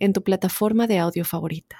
en tu plataforma de audio favorita.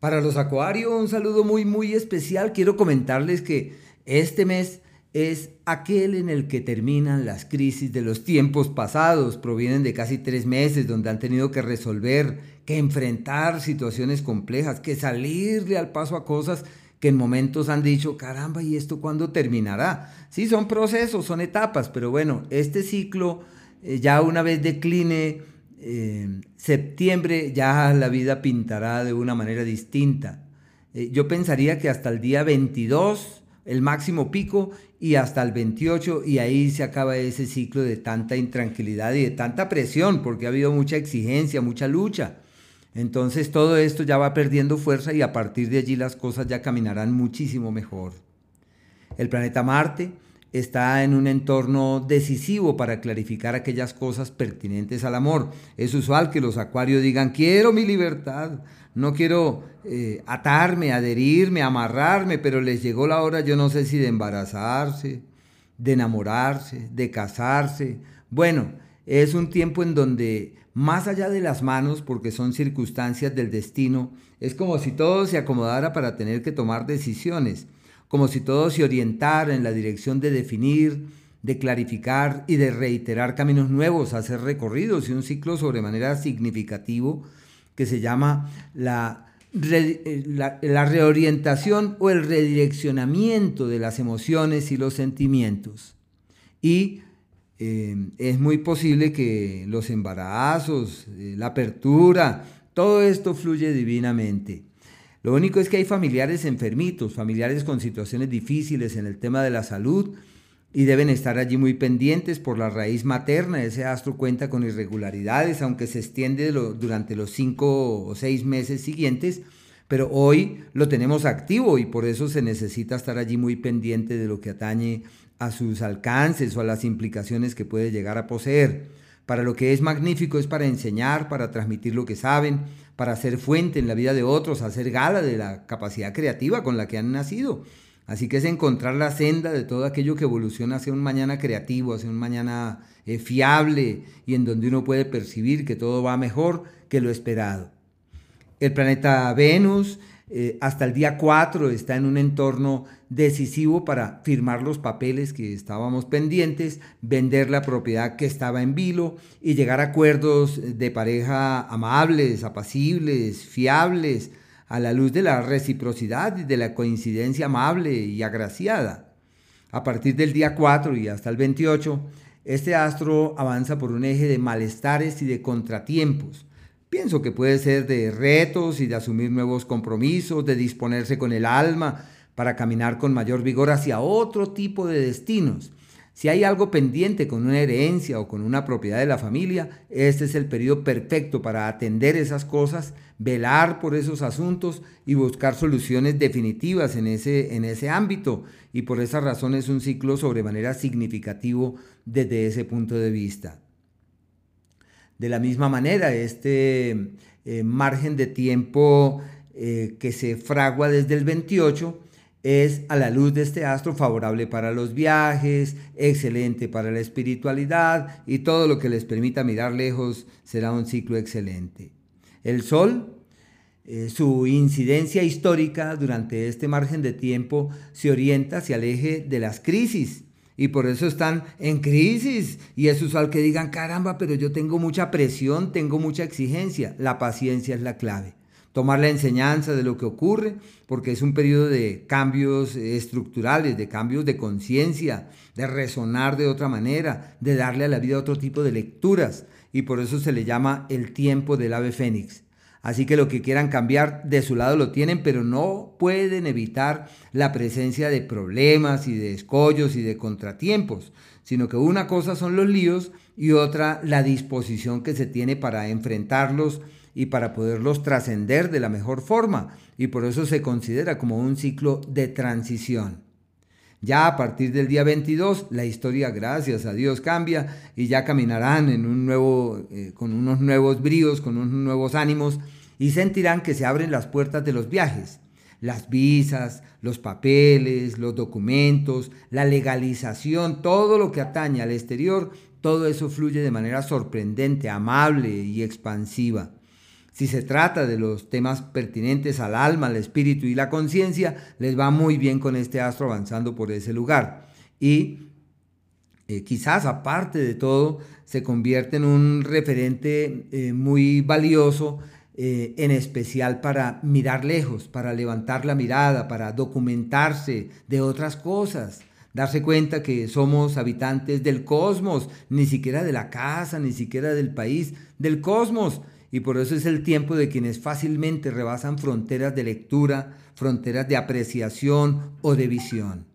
Para los acuarios, un saludo muy, muy especial. Quiero comentarles que este mes es aquel en el que terminan las crisis de los tiempos pasados. Provienen de casi tres meses donde han tenido que resolver, que enfrentar situaciones complejas, que salirle al paso a cosas que en momentos han dicho, caramba, ¿y esto cuándo terminará? Sí, son procesos, son etapas, pero bueno, este ciclo eh, ya una vez decline en septiembre ya la vida pintará de una manera distinta. Eh, yo pensaría que hasta el día 22, el máximo pico, y hasta el 28, y ahí se acaba ese ciclo de tanta intranquilidad y de tanta presión, porque ha habido mucha exigencia, mucha lucha. Entonces todo esto ya va perdiendo fuerza y a partir de allí las cosas ya caminarán muchísimo mejor. El planeta Marte está en un entorno decisivo para clarificar aquellas cosas pertinentes al amor. Es usual que los acuarios digan, quiero mi libertad, no quiero eh, atarme, adherirme, amarrarme, pero les llegó la hora, yo no sé si de embarazarse, de enamorarse, de casarse. Bueno, es un tiempo en donde más allá de las manos, porque son circunstancias del destino, es como si todo se acomodara para tener que tomar decisiones como si todo se orientara en la dirección de definir, de clarificar y de reiterar caminos nuevos a ser recorridos y un ciclo sobremanera significativo que se llama la, la, reorientación o el redireccionamiento de las emociones y los sentimientos. Y eh, es muy posible que los embarazos, eh, la apertura, todo esto fluye divinamente. Lo único es que hay familiares enfermitos, familiares con situaciones difíciles en el tema de la salud y deben estar allí muy pendientes por la raíz materna. Ese astro cuenta con irregularidades, aunque se extiende durante los cinco o seis meses siguientes, pero hoy lo tenemos activo y por eso se necesita estar allí muy pendiente de lo que atañe a sus alcances o a las implicaciones que puede llegar a poseer. Para lo que es magnífico es para enseñar, para transmitir lo que saben, para ser fuente en la vida de otros, hacer gala de la capacidad creativa con la que han nacido. Así que es encontrar la senda de todo aquello que evoluciona hacia un mañana creativo, hacia un mañana eh, fiable y en donde uno puede percibir que todo va mejor que lo esperado. El planeta Venus eh, hasta el día 4 está en un entorno decisivo para firmar los papeles que estábamos pendientes, vender la propiedad que estaba en vilo y llegar a acuerdos de pareja amables, apacibles, fiables, a la luz de la reciprocidad y de la coincidencia amable y agraciada. A partir del día 4 y hasta el 28, este astro avanza por un eje de malestares y de contratiempos Pienso que puede ser de retos y de asumir nuevos compromisos, de disponerse con el alma para caminar con mayor vigor hacia otro tipo de destinos. Si hay algo pendiente con una herencia o con una propiedad de la familia, este es el periodo perfecto para atender esas cosas, velar por esos asuntos y buscar soluciones definitivas en ese, en ese ámbito. Y por esa razón es un ciclo sobremanera significativo desde ese punto de vista. De la misma manera, este eh, margen de tiempo eh, que se fragua desde el 28 es a la luz de este astro favorable para los viajes, excelente para la espiritualidad y todo lo que les permita mirar lejos será un ciclo excelente. El Sol, eh, su incidencia histórica durante este margen de tiempo se orienta hacia el eje de las crisis y por eso están en crisis. Y es usual que digan, caramba, pero yo tengo mucha presión, tengo mucha exigencia. La paciencia es la clave. Tomar la enseñanza de lo que ocurre, porque es un periodo de cambios estructurales, de cambios de conciencia, de resonar de otra manera, de darle a la vida otro tipo de lecturas. Y por eso se le llama el tiempo del ave fénix. Así que lo que quieran cambiar de su lado lo tienen, pero no pueden evitar la presencia de problemas y de escollos y de contratiempos, sino que una cosa son los líos y otra la disposición que se tiene para enfrentarlos y para poderlos trascender de la mejor forma, y por eso se considera como un ciclo de transición. Ya a partir del día 22, la historia, gracias a Dios, cambia y ya caminarán en un nuevo, eh, con unos nuevos bríos, con unos nuevos ánimos y sentirán que se abren las puertas de los viajes. Las visas, los papeles, los documentos, la legalización, todo lo que atañe al exterior, todo eso fluye de manera sorprendente, amable y expansiva. Si se trata de los temas pertinentes al alma, al espíritu y la conciencia, les va muy bien con este astro avanzando por ese lugar. Y eh, quizás aparte de todo, se convierte en un referente eh, muy valioso, eh, en especial para mirar lejos, para levantar la mirada, para documentarse de otras cosas darse cuenta que somos habitantes del cosmos, ni siquiera de la casa, ni siquiera del país, del cosmos y por eso es el tiempo de quienes fácilmente rebasan fronteras de lectura, fronteras de apreciación o de visión.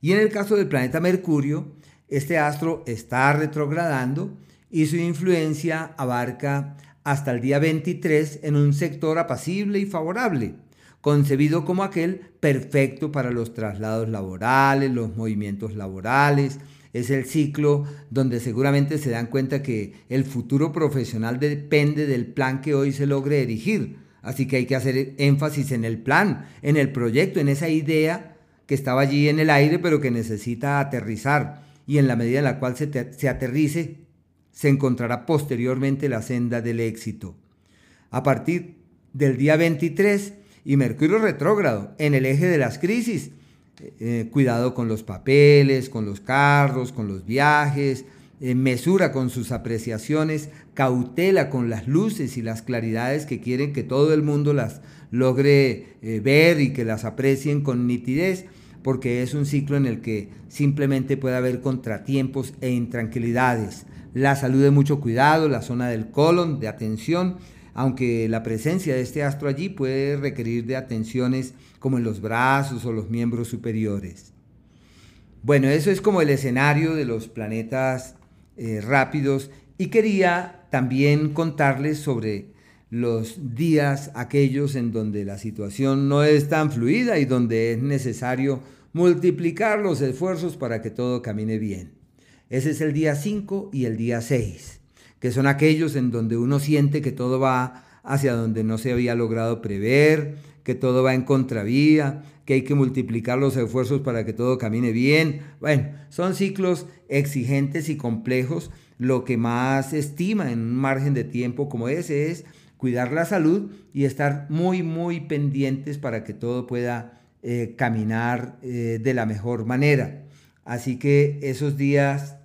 Y en el caso del planeta Mercurio, este astro está retrogradando y su influencia abarca hasta el día 23 en un sector apacible y favorable, concebido como aquel perfecto para los traslados laborales, los movimientos laborales, es el ciclo donde seguramente se dan cuenta que el futuro profesional depende del plan que hoy se logre erigir. Así que hay que hacer énfasis en el plan, en el proyecto, en esa idea que estaba allí en el aire pero que necesita aterrizar. Y en la medida en la cual se, se aterrice, se encontrará posteriormente la senda del éxito. A partir del día 23 y Mercurio retrógrado en el eje de las crisis, eh, cuidado con los papeles, con los carros, con los viajes, eh, mesura con sus apreciaciones, cautela con las luces y las claridades que quieren que todo el mundo las logre eh, ver y que las aprecien con nitidez, porque es un ciclo en el que simplemente puede haber contratiempos e intranquilidades. La salud de mucho cuidado, la zona del colon, de atención, aunque la presencia de este astro allí puede requerir de atenciones como en los brazos o los miembros superiores. Bueno, eso es como el escenario de los planetas eh, rápidos y quería también contarles sobre los días aquellos en donde la situación no es tan fluida y donde es necesario multiplicar los esfuerzos para que todo camine bien. Ese es el día 5 y el día 6, que son aquellos en donde uno siente que todo va hacia donde no se había logrado prever, que todo va en contravía, que hay que multiplicar los esfuerzos para que todo camine bien. Bueno, son ciclos exigentes y complejos. Lo que más estima en un margen de tiempo como ese es cuidar la salud y estar muy, muy pendientes para que todo pueda eh, caminar eh, de la mejor manera. Así que esos días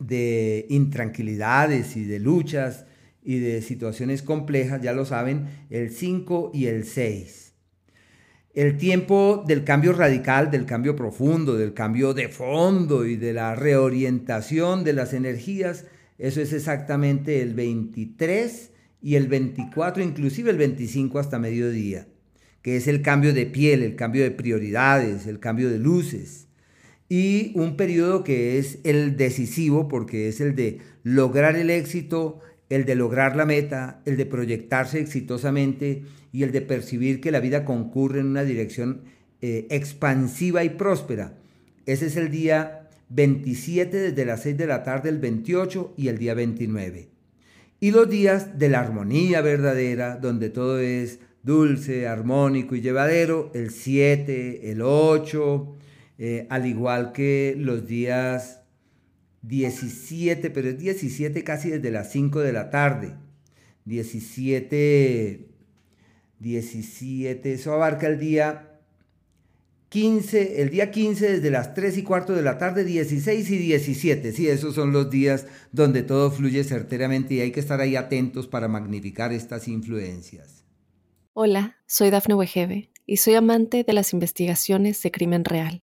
de intranquilidades y de luchas y de situaciones complejas, ya lo saben, el 5 y el 6. El tiempo del cambio radical, del cambio profundo, del cambio de fondo y de la reorientación de las energías, eso es exactamente el 23 y el 24, inclusive el 25 hasta mediodía, que es el cambio de piel, el cambio de prioridades, el cambio de luces. Y un periodo que es el decisivo porque es el de lograr el éxito el de lograr la meta, el de proyectarse exitosamente y el de percibir que la vida concurre en una dirección eh, expansiva y próspera. Ese es el día 27 desde las 6 de la tarde, el 28 y el día 29. Y los días de la armonía verdadera, donde todo es dulce, armónico y llevadero, el 7, el 8, eh, al igual que los días 17, pero es 17 casi desde las 5 de la tarde. 17, 17, eso abarca el día 15, el día 15 desde las 3 y cuarto de la tarde, 16 y 17. Sí, esos son los días donde todo fluye certeramente y hay que estar ahí atentos para magnificar estas influencias. Hola, soy Dafne Wegebe y soy amante de las investigaciones de crimen real.